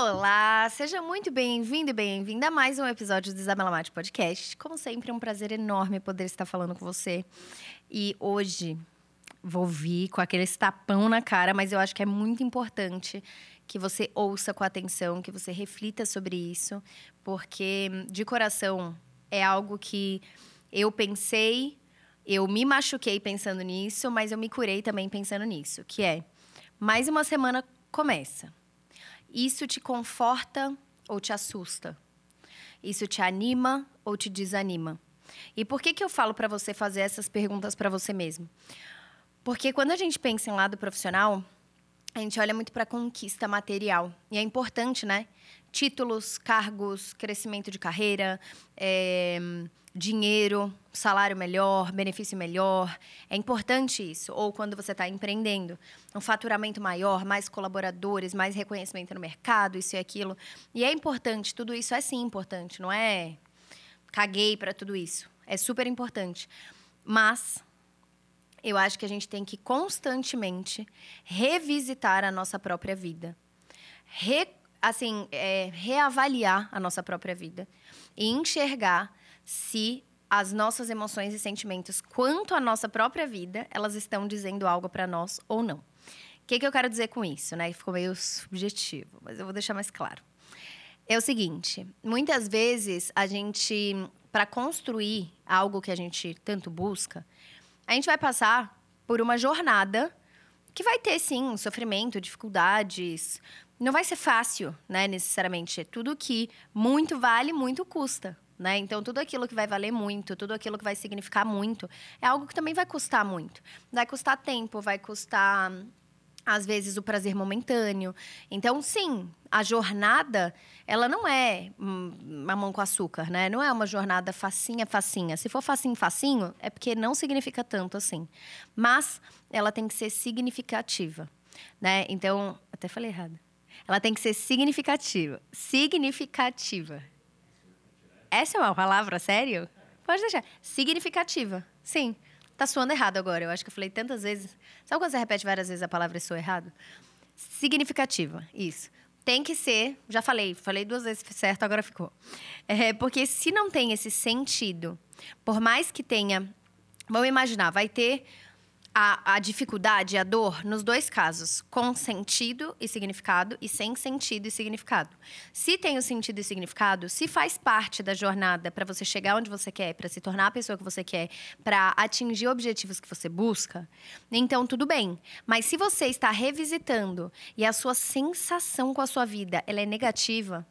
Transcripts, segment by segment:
Olá, seja muito bem-vindo e bem-vinda a mais um episódio do Isabela Mate Podcast. Como sempre, é um prazer enorme poder estar falando com você. E hoje vou vir com aquele tapão na cara, mas eu acho que é muito importante que você ouça com atenção, que você reflita sobre isso, porque de coração é algo que eu pensei, eu me machuquei pensando nisso, mas eu me curei também pensando nisso, que é mais uma semana começa. Isso te conforta ou te assusta? Isso te anima ou te desanima? E por que, que eu falo para você fazer essas perguntas para você mesmo? Porque quando a gente pensa em lado profissional, a gente olha muito para conquista material. E é importante, né? Títulos, cargos, crescimento de carreira, é, dinheiro, salário melhor, benefício melhor. É importante isso. Ou quando você está empreendendo, um faturamento maior, mais colaboradores, mais reconhecimento no mercado, isso e aquilo. E é importante, tudo isso é sim importante, não é caguei para tudo isso. É super importante. Mas eu acho que a gente tem que constantemente revisitar a nossa própria vida. Re, assim, é, reavaliar a nossa própria vida e enxergar se as nossas emoções e sentimentos quanto à nossa própria vida, elas estão dizendo algo para nós ou não. O que, que eu quero dizer com isso, né? Ficou meio subjetivo, mas eu vou deixar mais claro. É o seguinte, muitas vezes a gente, para construir algo que a gente tanto busca, a gente vai passar por uma jornada que vai ter, sim, sofrimento, dificuldades. Não vai ser fácil, né, necessariamente. Tudo que muito vale, muito custa. Né? Então, tudo aquilo que vai valer muito, tudo aquilo que vai significar muito, é algo que também vai custar muito. Vai custar tempo, vai custar, às vezes, o prazer momentâneo. Então, sim, a jornada, ela não é mamão com açúcar, né? Não é uma jornada facinha, facinha. Se for facinho, facinho, é porque não significa tanto assim. Mas ela tem que ser significativa, né? Então, até falei errado. Ela tem que ser significativa. Significativa. Essa é uma palavra, sério? Pode deixar. Significativa. Sim. Tá soando errado agora. Eu acho que eu falei tantas vezes. Sabe quando você repete várias vezes a palavra e soa errado? Significativa. Isso. Tem que ser, já falei, falei duas vezes certo, agora ficou. É, porque se não tem esse sentido, por mais que tenha. Vamos imaginar, vai ter a, a dificuldade, a dor, nos dois casos, com sentido e significado e sem sentido e significado. Se tem o sentido e significado, se faz parte da jornada para você chegar onde você quer, para se tornar a pessoa que você quer, para atingir objetivos que você busca, então tudo bem. Mas se você está revisitando e a sua sensação com a sua vida ela é negativa,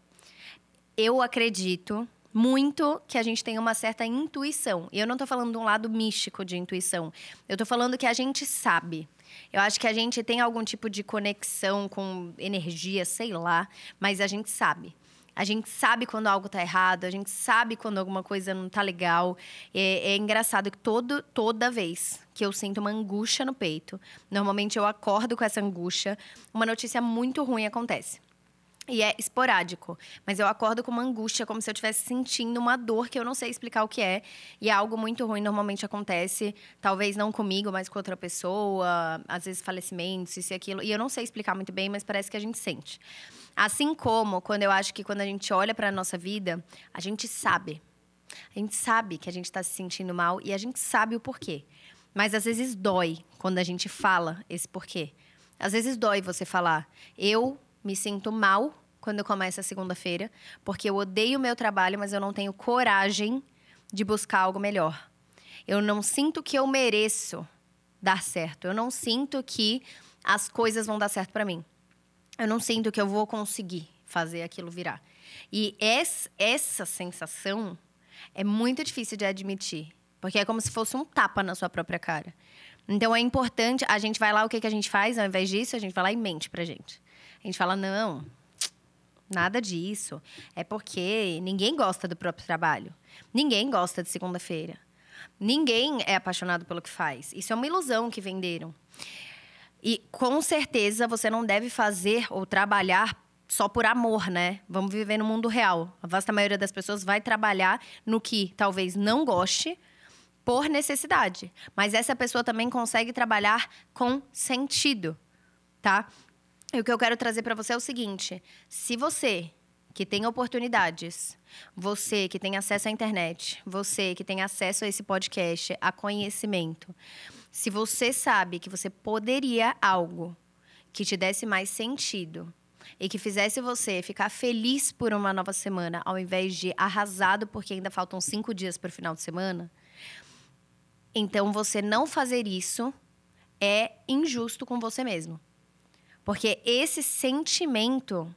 eu acredito muito que a gente tem uma certa intuição. E eu não estou falando de um lado místico de intuição. Eu estou falando que a gente sabe. Eu acho que a gente tem algum tipo de conexão com energia, sei lá, mas a gente sabe. A gente sabe quando algo está errado, a gente sabe quando alguma coisa não está legal. É, é, engraçado que todo, toda vez que eu sinto uma angústia no peito, normalmente eu acordo com essa angústia, uma notícia muito ruim acontece. E é esporádico, mas eu acordo com uma angústia, como se eu estivesse sentindo uma dor que eu não sei explicar o que é. E é algo muito ruim, normalmente acontece, talvez não comigo, mas com outra pessoa, às vezes falecimentos, isso e aquilo. E eu não sei explicar muito bem, mas parece que a gente sente. Assim como quando eu acho que quando a gente olha para a nossa vida, a gente sabe. A gente sabe que a gente está se sentindo mal e a gente sabe o porquê. Mas às vezes dói quando a gente fala esse porquê. Às vezes dói você falar, eu me sinto mal quando começa a segunda-feira, porque eu odeio o meu trabalho, mas eu não tenho coragem de buscar algo melhor. Eu não sinto que eu mereço dar certo. Eu não sinto que as coisas vão dar certo para mim. Eu não sinto que eu vou conseguir fazer aquilo virar. E essa sensação é muito difícil de admitir, porque é como se fosse um tapa na sua própria cara. Então é importante, a gente vai lá, o que, que a gente faz? Ao invés disso, a gente vai lá e mente pra gente. A gente fala, não, nada disso. É porque ninguém gosta do próprio trabalho. Ninguém gosta de segunda-feira. Ninguém é apaixonado pelo que faz. Isso é uma ilusão que venderam. E com certeza você não deve fazer ou trabalhar só por amor, né? Vamos viver no mundo real. A vasta maioria das pessoas vai trabalhar no que talvez não goste por necessidade. Mas essa pessoa também consegue trabalhar com sentido, tá? E o que eu quero trazer para você é o seguinte: se você que tem oportunidades, você que tem acesso à internet, você que tem acesso a esse podcast, a conhecimento, se você sabe que você poderia algo que te desse mais sentido e que fizesse você ficar feliz por uma nova semana, ao invés de arrasado porque ainda faltam cinco dias para o final de semana, então você não fazer isso é injusto com você mesmo. Porque esse sentimento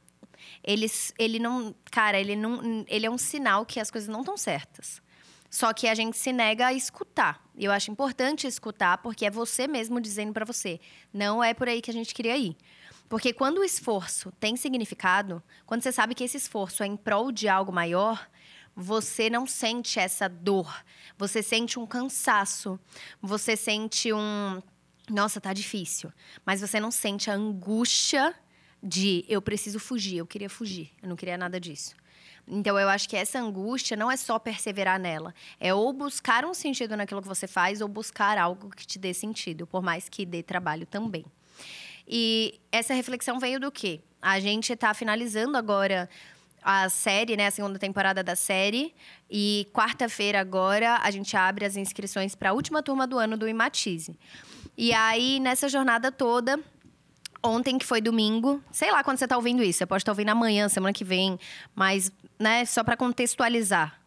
ele, ele não. Cara, ele não. Ele é um sinal que as coisas não estão certas. Só que a gente se nega a escutar. E eu acho importante escutar, porque é você mesmo dizendo para você: não é por aí que a gente queria ir. Porque quando o esforço tem significado, quando você sabe que esse esforço é em prol de algo maior, você não sente essa dor. Você sente um cansaço. Você sente um. Nossa, tá difícil. Mas você não sente a angústia de eu preciso fugir, eu queria fugir, eu não queria nada disso. Então eu acho que essa angústia não é só perseverar nela, é ou buscar um sentido naquilo que você faz ou buscar algo que te dê sentido, por mais que dê trabalho também. E essa reflexão veio do quê? A gente está finalizando agora a série, né, a segunda temporada da série. E quarta-feira agora a gente abre as inscrições para a última turma do ano do Imatize. E aí nessa jornada toda ontem, que foi domingo, sei lá quando você está ouvindo isso, você pode estar tá ouvindo amanhã, semana que vem, mas, né, só para contextualizar.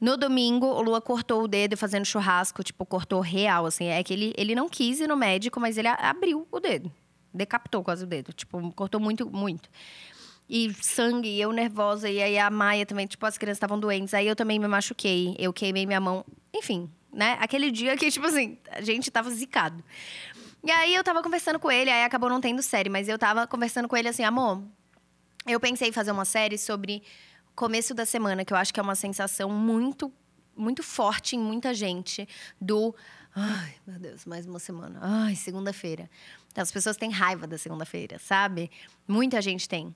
No domingo, o Lua cortou o dedo fazendo churrasco, tipo, cortou real, assim. É que ele, ele não quis ir no médico, mas ele abriu o dedo. Decapitou quase o dedo. Tipo, cortou muito, muito. E sangue, e eu nervosa, e aí a Maia também, tipo, as crianças estavam doentes. Aí eu também me machuquei, eu queimei minha mão. Enfim, né? Aquele dia que, tipo assim, a gente tava zicado. E aí eu tava conversando com ele, aí acabou não tendo série, mas eu tava conversando com ele assim, amor, eu pensei em fazer uma série sobre começo da semana, que eu acho que é uma sensação muito, muito forte em muita gente do. Ai, meu Deus, mais uma semana. Ai, segunda-feira. Então, as pessoas têm raiva da segunda-feira, sabe? Muita gente tem.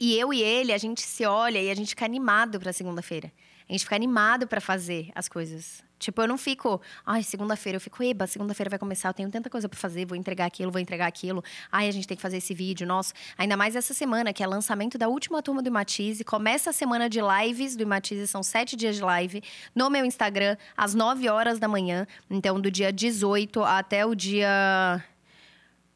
E eu e ele, a gente se olha e a gente fica animado para segunda-feira. A gente fica animado para fazer as coisas. Tipo, eu não fico, ai, segunda-feira, eu fico, eba, segunda-feira vai começar, eu tenho tanta coisa para fazer, vou entregar aquilo, vou entregar aquilo. Ai, a gente tem que fazer esse vídeo, nossa. Ainda mais essa semana, que é lançamento da última turma do Imatize. Começa a semana de lives do Imatize, são sete dias de live no meu Instagram, às nove horas da manhã. Então, do dia 18 até o dia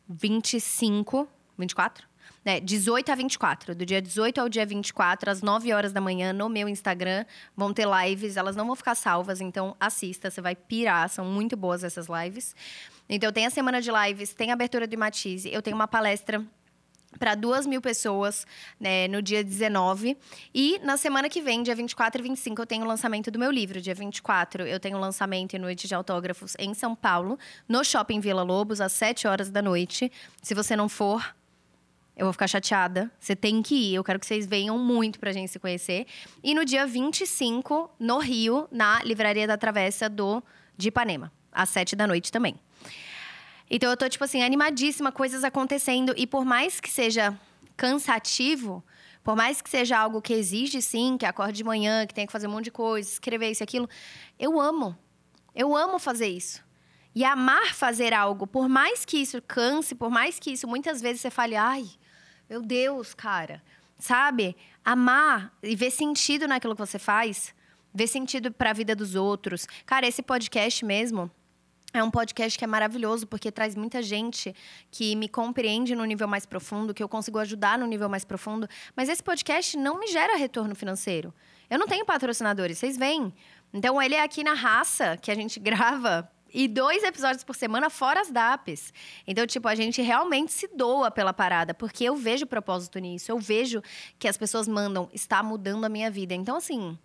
25, 24? Né, 18 a 24. Do dia 18 ao dia 24, às 9 horas da manhã, no meu Instagram, vão ter lives. Elas não vão ficar salvas, então assista, você vai pirar. São muito boas essas lives. Então, tem a semana de lives, tem a abertura do Matize, eu tenho uma palestra para duas mil pessoas né, no dia 19. E na semana que vem, dia 24 e 25, eu tenho o lançamento do meu livro. Dia 24, eu tenho o lançamento e noite de autógrafos em São Paulo, no Shopping Vila Lobos, às 7 horas da noite. Se você não for, eu vou ficar chateada. Você tem que ir. Eu quero que vocês venham muito pra gente se conhecer. E no dia 25, no Rio, na Livraria da Travessa do de Ipanema, às 7 da noite também. Então eu tô, tipo assim, animadíssima, coisas acontecendo. E por mais que seja cansativo, por mais que seja algo que exige, sim, que acorde de manhã, que tenha que fazer um monte de coisa, escrever isso e aquilo, eu amo. Eu amo fazer isso. E amar fazer algo, por mais que isso canse, por mais que isso muitas vezes você fale, ai, meu Deus, cara. Sabe? Amar e ver sentido naquilo que você faz, ver sentido para a vida dos outros. Cara, esse podcast mesmo, é um podcast que é maravilhoso porque traz muita gente que me compreende no nível mais profundo, que eu consigo ajudar no nível mais profundo. Mas esse podcast não me gera retorno financeiro. Eu não tenho patrocinadores, vocês veem. Então ele é aqui na raça que a gente grava e dois episódios por semana, fora as DAPs. Então, tipo, a gente realmente se doa pela parada, porque eu vejo propósito nisso. Eu vejo que as pessoas mandam, está mudando a minha vida. Então, assim,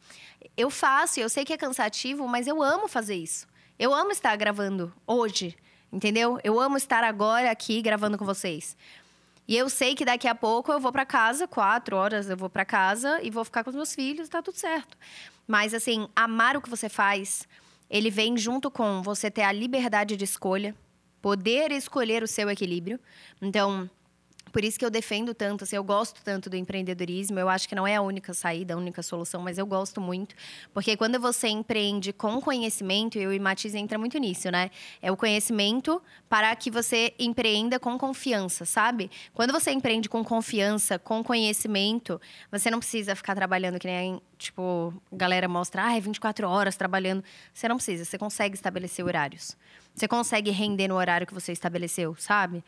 eu faço, eu sei que é cansativo, mas eu amo fazer isso. Eu amo estar gravando hoje, entendeu? Eu amo estar agora aqui gravando com vocês. E eu sei que daqui a pouco eu vou para casa, quatro horas eu vou para casa e vou ficar com os meus filhos, tá tudo certo. Mas, assim, amar o que você faz ele vem junto com você ter a liberdade de escolha, poder escolher o seu equilíbrio. Então, Por isso que eu defendo tanto, assim, eu gosto tanto do empreendedorismo. Eu acho que não é a única saída, a única solução, mas eu gosto muito. Porque quando você empreende com conhecimento, e Matiz entra muito nisso, né? É o conhecimento para que você empreenda com confiança, sabe? Quando você empreende com confiança, com conhecimento, você não precisa ficar trabalhando que nem, tipo, galera mostra, ah, é 24 horas trabalhando. Você não precisa, você consegue estabelecer horários. Você consegue render no horário que você estabeleceu, sabe?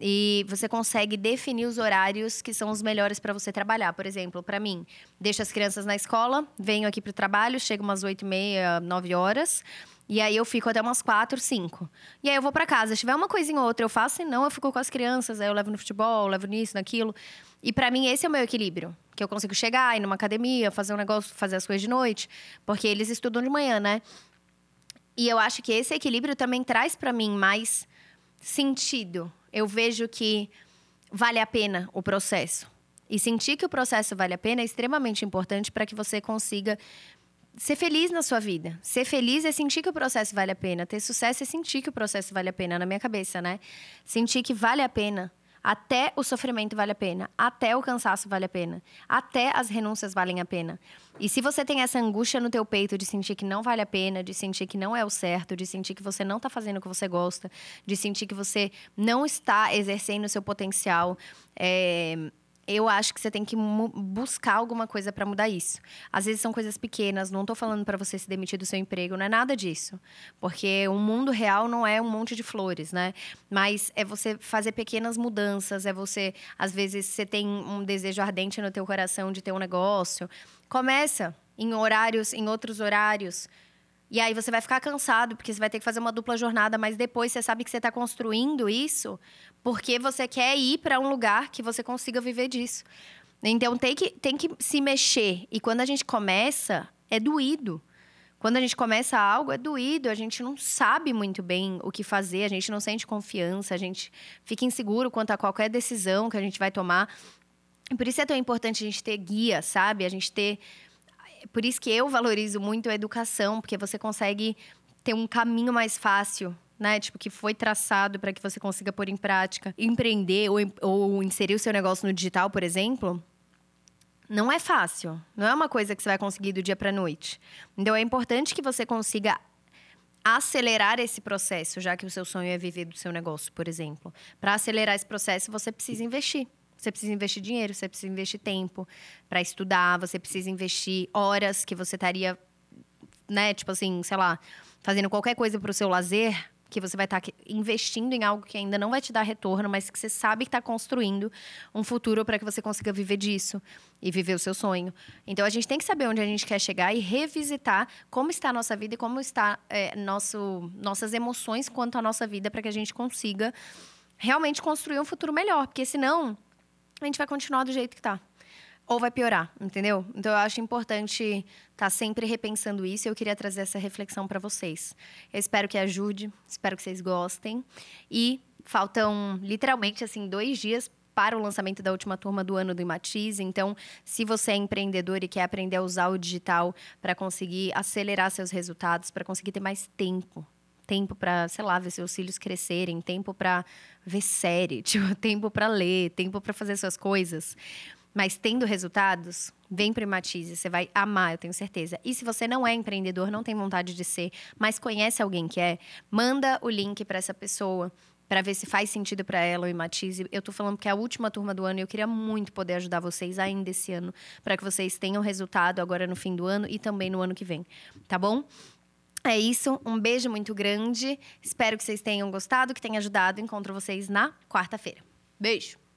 E você consegue definir os horários que são os melhores para você trabalhar. Por exemplo, para mim, deixo as crianças na escola, venho aqui para o trabalho, chego umas 8 e meia, 9 horas. E aí eu fico até umas quatro, cinco. E aí eu vou para casa. Se tiver uma coisinha ou outra, eu faço, senão eu fico com as crianças, aí eu levo no futebol, levo nisso, naquilo. E para mim esse é o meu equilíbrio, que eu consigo chegar, ir numa academia, fazer um negócio, fazer as coisas de noite, porque eles estudam de manhã, né? E eu acho que esse equilíbrio também traz para mim mais sentido. Eu vejo que vale a pena o processo. E sentir que o processo vale a pena é extremamente importante para que você consiga ser feliz na sua vida. Ser feliz é sentir que o processo vale a pena. Ter sucesso é sentir que o processo vale a pena, na minha cabeça, né? Sentir que vale a pena até o sofrimento vale a pena, até o cansaço vale a pena, até as renúncias valem a pena. E se você tem essa angústia no teu peito de sentir que não vale a pena, de sentir que não é o certo, de sentir que você não está fazendo o que você gosta, de sentir que você não está exercendo o seu potencial, é, eu acho que você tem que buscar alguma coisa para mudar isso. Às vezes são coisas pequenas, não estou falando para você se demitir do seu emprego, não é nada disso. Porque o mundo real não é um monte de flores, né? Mas é você fazer pequenas mudanças, é você, às vezes você tem um desejo ardente no teu coração de ter um negócio, começa em horários, em outros horários. E aí você vai ficar cansado, porque você vai ter que fazer uma dupla jornada, mas depois você sabe que você está construindo isso porque você quer ir para um lugar que você consiga viver disso. Então tem que, tem que se mexer. E quando a gente começa, é doído. Quando a gente começa algo, é doído, a gente não sabe muito bem o que fazer, a gente não sente confiança, a gente fica inseguro quanto a qualquer decisão que a gente vai tomar. Por isso é tão importante a gente ter guia, sabe? A gente ter por isso que eu valorizo muito a educação, porque você consegue ter um caminho mais fácil né? Tipo, que foi traçado para que você consiga pôr em prática, empreender ou, ou inserir o seu negócio no digital, por exemplo, não é fácil. Não é uma coisa que você vai conseguir do dia para noite. Então, é importante que você consiga acelerar esse processo, já que o seu sonho é viver do seu negócio, por exemplo. Para acelerar esse processo, você precisa investir. Você precisa investir dinheiro, você precisa investir tempo para estudar, você precisa investir horas que você estaria, né, tipo assim, sei lá, fazendo qualquer coisa para o seu lazer, que você vai estar tá investindo em algo que ainda não vai te dar retorno, mas que você sabe que está construindo um futuro para que você consiga viver disso e viver o seu sonho. Então a gente tem que saber onde a gente quer chegar e revisitar como está a nossa vida e como está é, nosso, nossas emoções quanto à nossa vida para que a gente consiga realmente construir um futuro melhor, porque senão a gente vai continuar do jeito que está. Ou vai piorar, entendeu? Então eu acho importante estar tá sempre repensando isso e eu queria trazer essa reflexão para vocês. Eu espero que ajude, espero que vocês gostem. E faltam literalmente assim dois dias para o lançamento da última turma do ano do Imatize. Então, se você é empreendedor e quer aprender a usar o digital para conseguir acelerar seus resultados, para conseguir ter mais tempo tempo para, sei lá, ver seus filhos crescerem, tempo para ver série, tipo, tempo para ler, tempo para fazer suas coisas. Mas tendo resultados, vem para Matize, você vai amar, eu tenho certeza. E se você não é empreendedor, não tem vontade de ser, mas conhece alguém que é, manda o link para essa pessoa para ver se faz sentido para ela o Matize. Eu tô falando que é a última turma do ano e eu queria muito poder ajudar vocês ainda esse ano, para que vocês tenham resultado agora no fim do ano e também no ano que vem, tá bom? É isso, um beijo muito grande. Espero que vocês tenham gostado, que tenha ajudado. Encontro vocês na quarta-feira. Beijo!